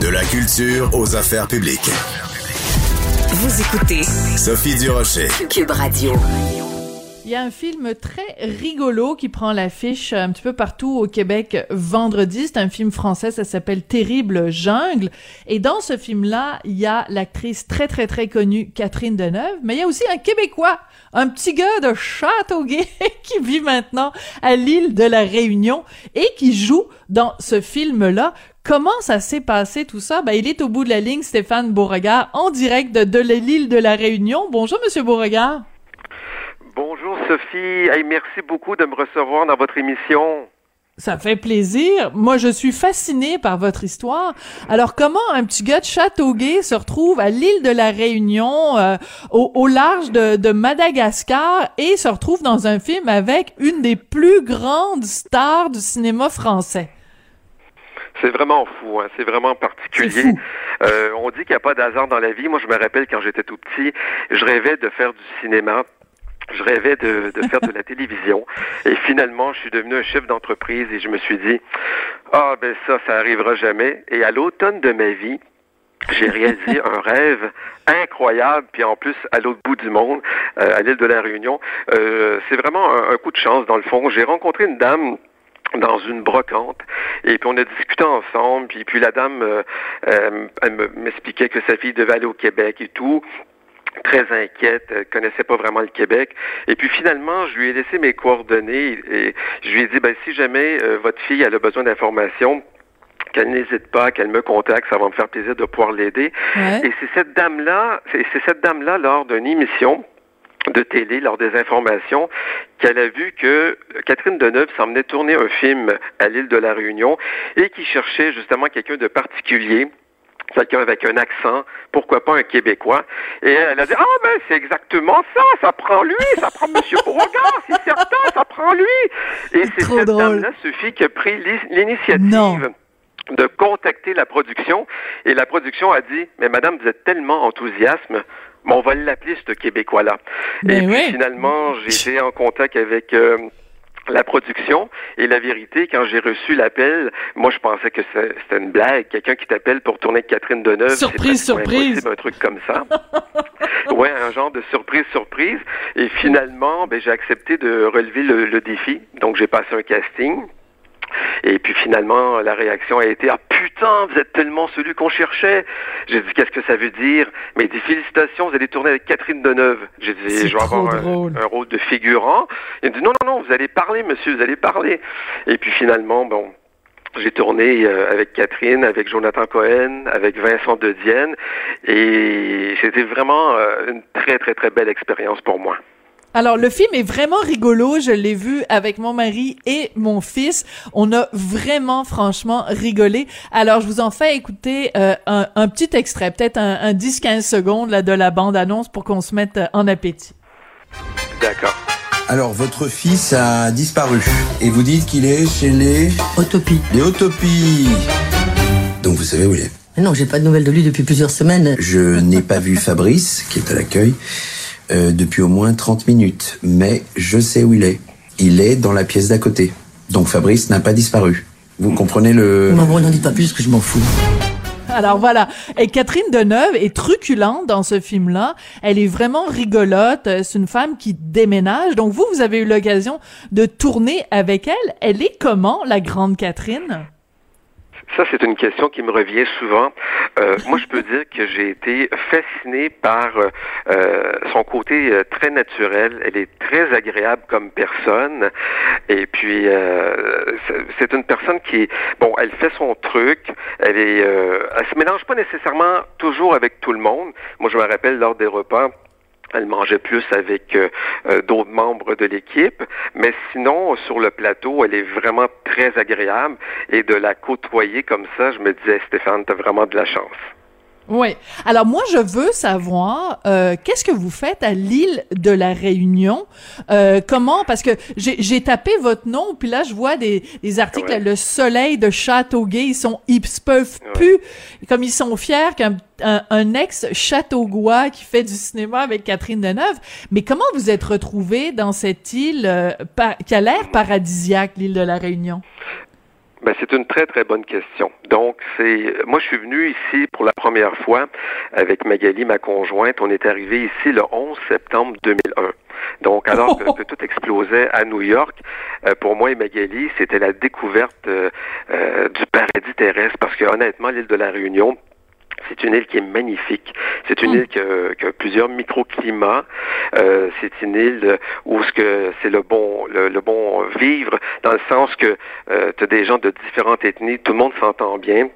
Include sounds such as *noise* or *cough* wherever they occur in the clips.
De la culture aux affaires publiques. Vous écoutez Sophie Durocher. Cube Radio. Il y a un film très rigolo qui prend l'affiche un petit peu partout au Québec vendredi. C'est un film français, ça s'appelle Terrible Jungle. Et dans ce film-là, il y a l'actrice très très très connue Catherine Deneuve, mais il y a aussi un Québécois, un petit gars de Châteauguay *laughs* qui vit maintenant à l'île de la Réunion et qui joue dans ce film-là. Comment ça s'est passé tout ça? Ben, il est au bout de la ligne, Stéphane Beauregard, en direct de, de l'île de la Réunion. Bonjour, Monsieur Beauregard. Bonjour Sophie, merci beaucoup de me recevoir dans votre émission. Ça fait plaisir. Moi, je suis fascinée par votre histoire. Alors, comment un petit gars de Châteauguay se retrouve à l'île de la Réunion, euh, au, large de, Madagascar, et se retrouve dans un film avec une des plus grandes stars du cinéma français? C'est vraiment fou, hein. c'est vraiment particulier. Euh, on dit qu'il n'y a pas d'hasard dans la vie. Moi, je me rappelle quand j'étais tout petit, je rêvais de faire du cinéma je rêvais de, de faire de la *laughs* télévision. Et finalement, je suis devenu un chef d'entreprise et je me suis dit, ah ben ça, ça arrivera jamais. Et à l'automne de ma vie, j'ai réalisé *laughs* un rêve incroyable, puis en plus à l'autre bout du monde, euh, à l'île de la Réunion. Euh, c'est vraiment un, coup de chance dans le fond. J'ai rencontré une dame dans une brocante et puis on a discuté ensemble puis puis la dame euh, elle m'expliquait que sa fille devait aller au Québec et tout très inquiète, elle connaissait pas vraiment le Québec. Et puis finalement, je lui ai laissé mes coordonnées et je lui ai dit, ben, si jamais euh, votre fille a besoin d'informations, qu'elle n'hésite pas, qu'elle me contacte, ça va me faire plaisir de pouvoir l'aider. Et c'est cette dame-là, c'est cette dame-là lors d'une émission de télé, lors des informations, qu'elle a vu que Catherine Deneuve s'emmenait tourner un film à l'île de la Réunion et qui cherchait justement quelqu'un de particulier quelqu'un avec un accent, pourquoi pas un Québécois. Et elle a dit, ah ben c'est exactement ça, ça prend lui, ça prend Monsieur Beauregard, *laughs* c'est certain, ça prend lui. Et c'est cette dame-là, Sophie, qui a pris l'initiative de contacter la production. Et la production a dit, mais madame, vous êtes tellement enthousiasme, mais on va l'appeler ce Québécois-là. Et puis finalement, j'ai été en contact avec... Euh, la production et la vérité, quand j'ai reçu l'appel, moi je pensais que c'était une blague, quelqu'un qui t'appelle pour tourner avec Catherine Deneuve. Surprise, surprise. Un truc comme ça. *laughs* ouais, un genre de surprise, surprise. Et finalement, ben, j'ai accepté de relever le défi. Donc j'ai passé un casting. Et puis finalement, la réaction a été Ah putain, vous êtes tellement celui qu'on cherchait. J'ai dit Qu'est-ce que ça veut dire Mais dit Félicitations, vous allez tourner avec Catherine Deneuve. J'ai dit Je vais avoir un, rôle de figurant. Il dit Non, non, non, vous allez parler, monsieur, vous allez parler. Et puis finalement, bon. J'ai tourné euh, avec Catherine, avec Jonathan Cohen, avec Vincent De Dienne, et c'était vraiment euh, une très, très, très belle expérience pour moi. Alors le film est vraiment rigolo, je l'ai vu avec mon mari et mon fils. On a vraiment franchement rigolé. Alors je vous en fais écouter euh, un, petit extrait, peut-être un, 10-15 secondes là, de la bande-annonce pour qu'on se mette euh, en appétit. D'accord. Alors votre fils a disparu et vous dites qu'il est chez les... Autopies. Les Autopies. Donc vous savez où il est Non, j'ai pas de nouvelles de lui depuis plusieurs semaines. Je n'ai pas vu Fabrice, qui est à l'accueil. Euh, depuis au moins 30 minutes, mais je sais où il est. Il est dans la pièce d'à côté. Donc Fabrice n'a pas disparu. Vous comprenez le... Non, n'en dites pas plus que je m'en fous. Alors voilà. Et Catherine Deneuve est truculente dans ce film-là. Elle est vraiment rigolote. C'est une femme qui déménage. Donc vous, vous avez eu l'occasion de tourner avec elle. Elle est comment, la grande Catherine? Ça, c'est une question qui me revient souvent. Euh, moi, je peux dire que j'ai été fasciné par euh, son côté euh, très naturel. Elle est très agréable comme personne. Et puis, euh, c'est une personne qui, bon, elle fait son truc. Elle est, elle se mélange pas nécessairement toujours avec tout le monde. Moi, je me rappelle lors des repas elle mangeait plus avec euh, euh, d'autres membres de l'équipe, mais sinon sur le plateau, elle est vraiment très agréable et de la côtoyer comme ça, je me disais Stéphane, t'as vraiment de la chance. Oui. Alors moi, je veux savoir euh, qu'est-ce que vous faites à l'île de la Réunion? Euh, comment? Parce que j'ai tapé votre nom, puis là je vois des, des articles. Le Soleil de Châteauguay, ils sont ils peuvent plus, comme ils sont fiers qu'un un, ex Châteaugois qui fait du cinéma avec Catherine Deneuve. Mais comment vous êtes retrouvé dans cette île euh, qui a l'air paradisiaque, l'île de la Réunion? Ben, c'est une très, très bonne question. Donc, c'est, moi, je suis venu ici pour la première fois avec Magali, ma conjointe. On est arrivé ici le 11 septembre 2001. Donc, alors que, *laughs* que tout explosait à New York, euh, pour moi et Magali, c'était la découverte euh, euh, du paradis terrestre parce que, honnêtement, l'île de la Réunion, c'est une île qui est magnifique. C'est une île qui a, qui a plusieurs microclimats. Euh, c'est une île où ce que c'est le bon le, le, bon vivre dans le sens que euh, tu as des gens de différentes ethnies, tout le monde s'entend bien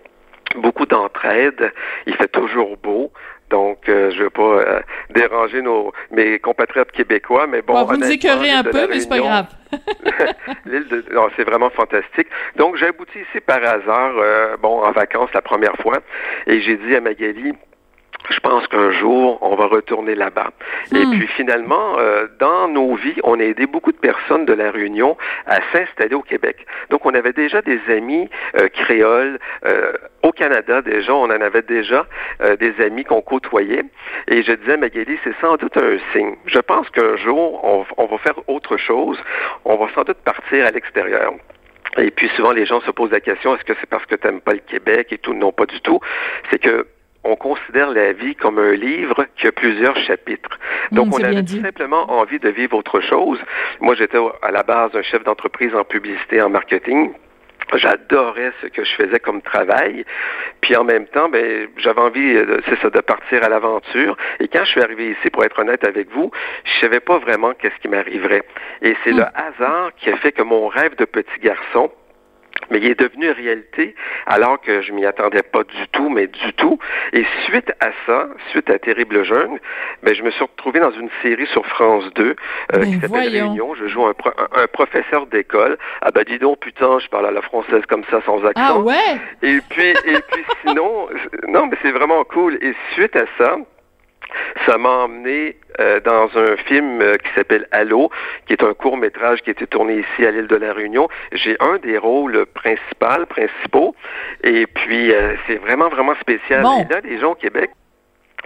beaucoup d'entraide, il fait toujours beau. Donc, euh, je veux pas euh, déranger nos mes compatriotes québécois, mais bon. bon vous nous écœurez un peu, mais c'est pas grave. *laughs* L'île de, non, c'est vraiment fantastique. Donc, j'ai abouti ici par hasard, euh, bon, en vacances la première fois, et j'ai dit à Magali, je pense qu'un jour, on va retourner là-bas. Hmm. Et puis finalement, euh, dans nos vies, on a aidé beaucoup de personnes de la Réunion à s'installer au Québec. Donc, on avait déjà des amis euh, créoles. Euh, au Canada, déjà, on en avait déjà euh, des amis qu'on côtoyait. Et je disais, Magali, c'est sans doute un signe. Je pense qu'un jour, on, on va faire autre chose. On va sans doute partir à l'extérieur. Et puis souvent, les gens se posent la question, est-ce que c'est parce que tu n'aimes pas le Québec et tout? Non, pas du tout. C'est que on considère la vie comme un livre qui a plusieurs chapitres. Donc, mmh, on avait tout simplement envie de vivre autre chose. Moi, j'étais à la base un chef d'entreprise en publicité, en marketing. J'adorais ce que je faisais comme travail. Puis en même temps, ben, j'avais envie, c'est ça, de partir à l'aventure. Et quand je suis arrivé ici, pour être honnête avec vous, je savais pas vraiment qu'est-ce qui m'arriverait. Et c'est mmh. le hasard qui a fait que mon rêve de petit garçon, mais il est devenu réalité alors que je m'y attendais pas du tout, mais du tout. Et suite à ça, suite à Terrible Jeune, ben, je me suis retrouvé dans une série sur France 2 euh, qui s'appelle Réunion. Je joue un, pro un, un professeur d'école. Ah ben dis donc, putain, je parle à la française comme ça, sans accent. Ah ouais? Et puis, et puis sinon, *laughs* non, mais c'est vraiment cool. Et suite à ça, ça m'a emmené euh, dans un film euh, qui s'appelle Allo, qui est un court métrage qui a été tourné ici à l'île de la Réunion. J'ai un des rôles principaux, principaux, et puis euh, c'est vraiment vraiment spécial. Bon. Et là, les gens au Québec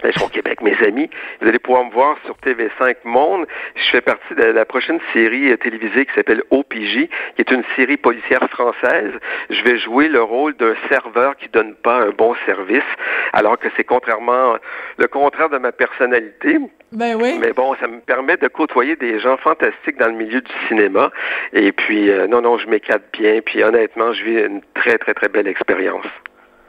je suis au Québec, mes amis. Vous allez pouvoir me voir sur TV5 Monde. Je fais partie de la prochaine série télévisée qui s'appelle OPJ, qui est une série policière française. Je vais jouer le rôle d'un serveur qui donne pas un bon service, alors que c'est contrairement le contraire de ma personnalité. Ben oui. Mais bon, ça me permet de côtoyer des gens fantastiques dans le milieu du cinéma. Et puis, euh, non, non, je m'éclate bien. Puis honnêtement, je vis une très, très, très belle expérience.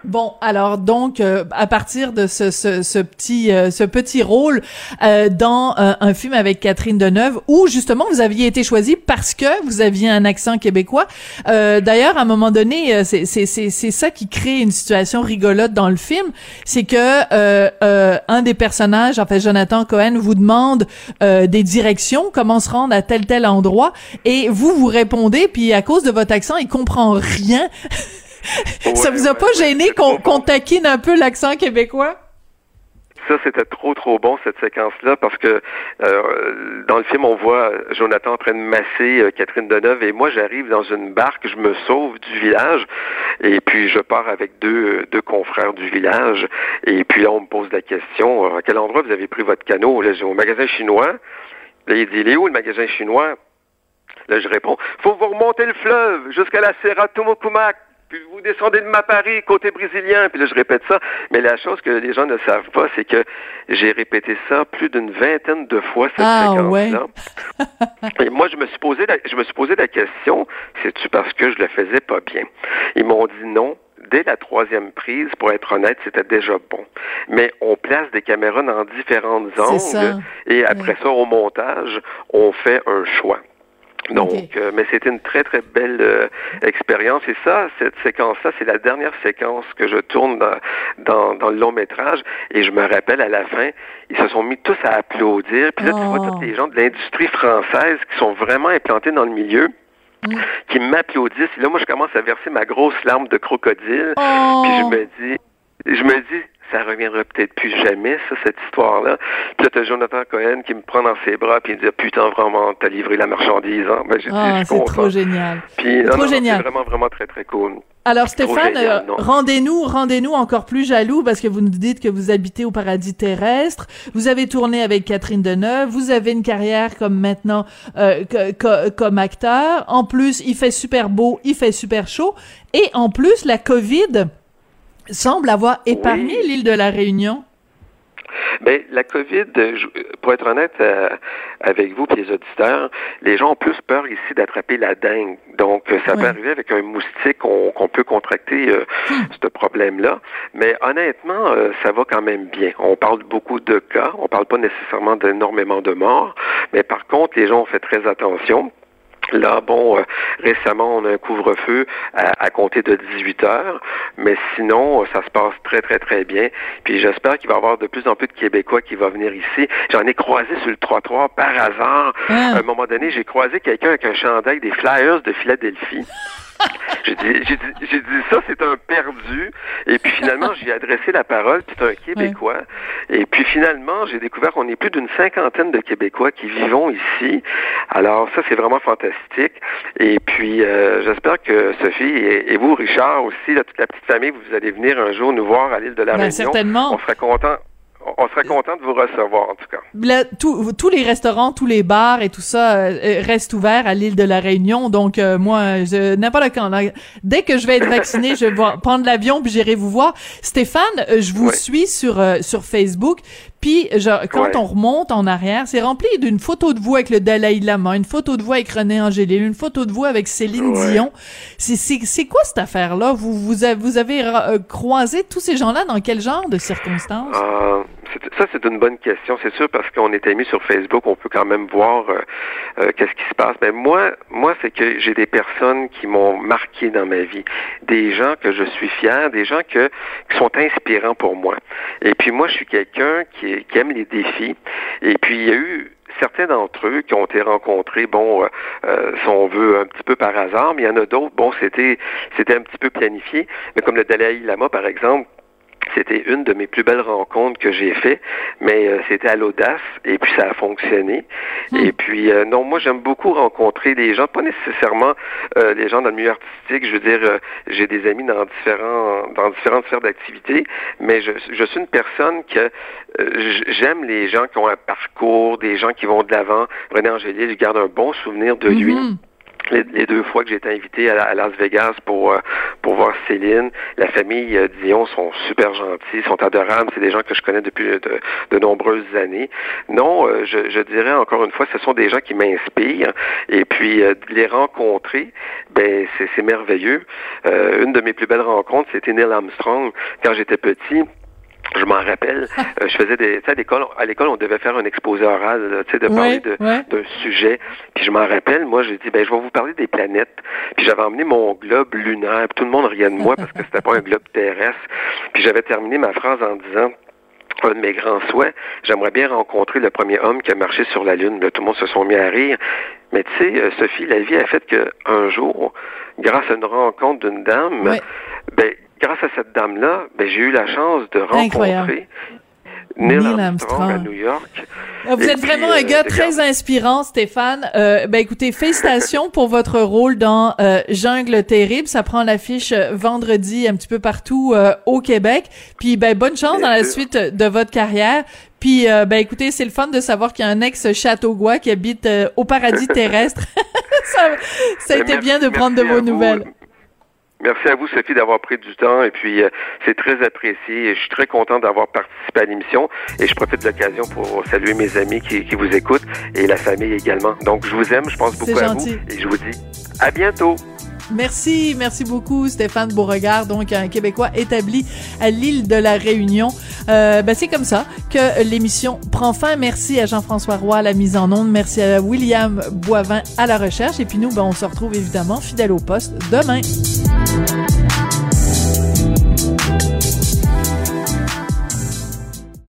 Bon, alors donc euh, à partir de ce, ce, ce petit euh, ce petit rôle euh, dans un film avec Catherine Deneuve où justement vous aviez été choisi parce que vous aviez un accent québécois. D'ailleurs, à un moment donné, c'est c'est c'est ça qui crée une situation rigolote dans le film, c'est que un des personnages, en fait Jonathan Cohen, vous demande des directions, comment se rendre à tel tel endroit, et vous vous répondez, puis à cause de votre accent, il comprend rien. Ouais, ça vous a ouais, pas gêné qu'on qu taquine un peu l'accent québécois? Ça, c'était trop, trop bon, cette séquence-là, parce que euh, dans le film, on voit Jonathan en train de masser euh, Catherine Deneuve, et moi, j'arrive dans une barque, je me sauve du village, et puis je pars avec deux, deux confrères du village, et puis là, on me pose la question, à quel endroit vous avez pris votre canot? Là, j'ai au magasin chinois. Là, il dit, il est où le magasin chinois? Là, je réponds, faut vous remonter le fleuve jusqu'à la Serra Tumokumak puis vous descendez de Mapari, côté brésilien, puis là je répète ça. Mais la chose que les gens ne savent pas, c'est que j'ai répété ça plus d'une vingtaine de fois cette ah, séquence-là. Ouais. *laughs* Et moi je me suis posé la, je me suis posé la question, c'est-tu parce que je le faisais pas bien? Ils m'ont dit non. Dès la troisième prise, pour être honnête, c'était déjà bon. Mais on place des caméras dans différentes angles et après ça, au montage, on fait un choix. Donc, okay. euh, mais c'était une très très belle euh, expérience et ça, cette séquence-là, c'est la dernière séquence que je tourne dans, dans, dans, le long métrage et je me rappelle à la fin, ils se sont mis tous à applaudir. Puis là, oh. tu vois tous les gens de l'industrie française qui sont vraiment implantés dans le milieu. Mm. qui m'applaudissent. Et là, moi, je commence à verser ma grosse larme de crocodile. Oh. Puis je me dis, je me dis, ça reviendra peut-être plus jamais, ça, cette histoire-là. Puis là, t'as Jonathan Cohen qui me prend dans ses bras puis il me dit Putain, vraiment, t'as livré la marchandise. Hein? Ben, ah, c'est trop génial. Puis, trop non, génial. C'est vraiment, vraiment très, très cool. Alors Stéphane, euh, rendez-nous, rendez-nous encore plus jaloux parce que vous nous dites que vous habitez au paradis terrestre. Vous avez tourné avec Catherine Deneuve. Vous avez une carrière comme maintenant euh, que- que- comme acteur. En plus, il fait super beau, il fait super chaud. Et en plus, la COVID semble avoir épargné Oui. l'île de la Réunion. Ben, la COVID, pour être honnête euh, avec vous et les auditeurs, les gens ont plus peur ici d'attraper la dengue. Donc, euh, ça peut arriver avec un moustique qu'on peut contracter euh, ce problème-là. Mais honnêtement, euh, ça va quand même bien. On parle beaucoup de cas, on parle pas nécessairement d'énormément de morts, mais par contre, les gens ont fait très attention. Là, bon, euh, récemment, on a un couvre-feu à, à compter de 18 heures, mais sinon, euh, ça se passe très, très, très bien. Puis j'espère qu'il va y avoir de plus en plus de Québécois qui vont venir ici. J'en ai croisé sur le trottoir par hasard. Ah. À un moment donné, j'ai croisé quelqu'un avec un chandail des Flyers de Philadelphie. *laughs* J'ai dit, j'ai dit, j'ai dit ça, c'est un perdu. Et puis finalement, j'ai adressé la parole, puis c'est un Québécois. Et puis finalement, j'ai découvert qu'on est plus d'une cinquantaine de Québécois qui vivons ici. Alors ça, c'est vraiment fantastique. Et puis, euh, j'espère que Sophie et, et vous, Richard aussi, là, toute la petite famille, vous allez venir un jour nous voir à l'île de la Ben, Réunion. certainement. On serait content. On serait content de vous recevoir, en tout cas. Là, tout- tous les restaurants, tous les bars et tout ça euh, euh, restent ouverts à l'île de la Réunion. Donc euh, moi, je, n'importe quand, là, dès que je vais être vacciné, je vais prendre l'avion puis j'irai vous voir. Stéphane, euh, je vous suis sur euh, sur Facebook. Puis genre, quand Ouais. on remonte en arrière, c'est rempli d'une photo de vous avec le Dalai Lama, une photo de vous avec René Angélil, une photo de vous avec Céline Ouais. Dion. C'est quoi cette affaire là Vous vous avez, vous avez euh, croisé tous ces gens-là dans quel genre de circonstances? Euh, ça, c'est une bonne question. C'est sûr parce qu'on est amis sur Facebook, on peut quand même voir euh, euh, qu'est-ce qui se passe? Mais moi, moi, c'est que j'ai des personnes qui m'ont marqué dans ma vie, des gens que je suis fier, des gens que qui sont inspirants pour moi. Et puis moi, je suis quelqu'un qui, qui aime les défis. Et puis il y a eu certains d'entre eux qui ont été rencontrés, bon, euh, euh, si on veut, un petit peu par hasard, mais il y en a d'autres, bon, c'était c'était un petit peu planifié. Mais comme le Dalai Lama, par exemple, c'était une de mes plus belles rencontres que j'ai fait, mais euh, c'était à l'audace et puis ça a fonctionné. Et puis euh, non, moi j'aime beaucoup rencontrer les gens, pas nécessairement euh, les gens dans le milieu artistique. Je veux dire, euh, j'ai des amis dans différents dans différentes sphères d'activité, mais je, je suis une personne que euh, j'aime les gens qui ont un parcours, des gens qui vont de l'avant. René Angélil, je garde un bon souvenir de lui Mhm. Les, deux fois que j'ai été invité à, Las Vegas pour euh, pour voir Céline, la famille euh, Dion sont super gentils, sont adorables, c'est des gens que je connais depuis de, de nombreuses années. Non, euh, je, je dirais encore une fois, ce sont des gens qui m'inspirent et puis euh, les rencontrer, ben c'est merveilleux. Euh, une de mes plus belles rencontres, c'était Neil Armstrong quand j'étais petit. Je m'en rappelle, *laughs* euh, je faisais des, tu sais, à l'école, à l'école, on devait faire un exposé oral, tu sais, de parler de, d'un sujet. Puis je m'en rappelle, moi, j'ai dit, ben, je vais vous parler des planètes. Puis j'avais emmené mon globe lunaire. Puis tout le monde riait de moi parce que c'était pas un globe terrestre. Puis j'avais terminé ma phrase en disant, un de mes grands souhaits, j'aimerais bien rencontrer le premier homme qui a marché sur la Lune. Là, tout le monde se sont mis à rire. Mais tu sais, euh, Sophie, la vie a fait que un jour, grâce à une rencontre d'une dame, ben, grâce à cette dame-là, ben, j'ai eu la chance de Incroyable. rencontrer Neil, Neil Armstrong, à. New York. Ah, Vous Et êtes puis, vraiment euh, un gars regarde. très inspirant, Stéphane. Euh, ben écoutez, félicitations pour votre rôle dans euh, Jungle terrible. Ça prend l'affiche euh, vendredi un petit peu partout euh, au Québec. Puis ben bonne chance Bien dans la suite de votre carrière. Puis euh, ben écoutez, c'est le fun de savoir qu'il y a un ex Châteauguay qui habite euh, au paradis terrestre. *laughs* ça, ça a Ben, été merci- bien de prendre de vos vous. Merci à vous, Sophie, d'avoir pris du temps. Et puis, euh, c'est très apprécié. Et je suis très content d'avoir participé à l'émission. Et je profite de l'occasion pour saluer mes amis qui, qui vous écoutent et la famille également. Donc, je vous aime. Je pense beaucoup à vous. Et je vous dis à bientôt. Merci, merci beaucoup Stéphane Beauregard, donc un Québécois établi à l'île de la Réunion. Euh, ben c'est comme ça que l'émission prend fin. Merci à Jean-François Roy à la mise en onde, merci à William Boivin à la recherche, et puis nous, ben on se retrouve évidemment fidèle au poste demain.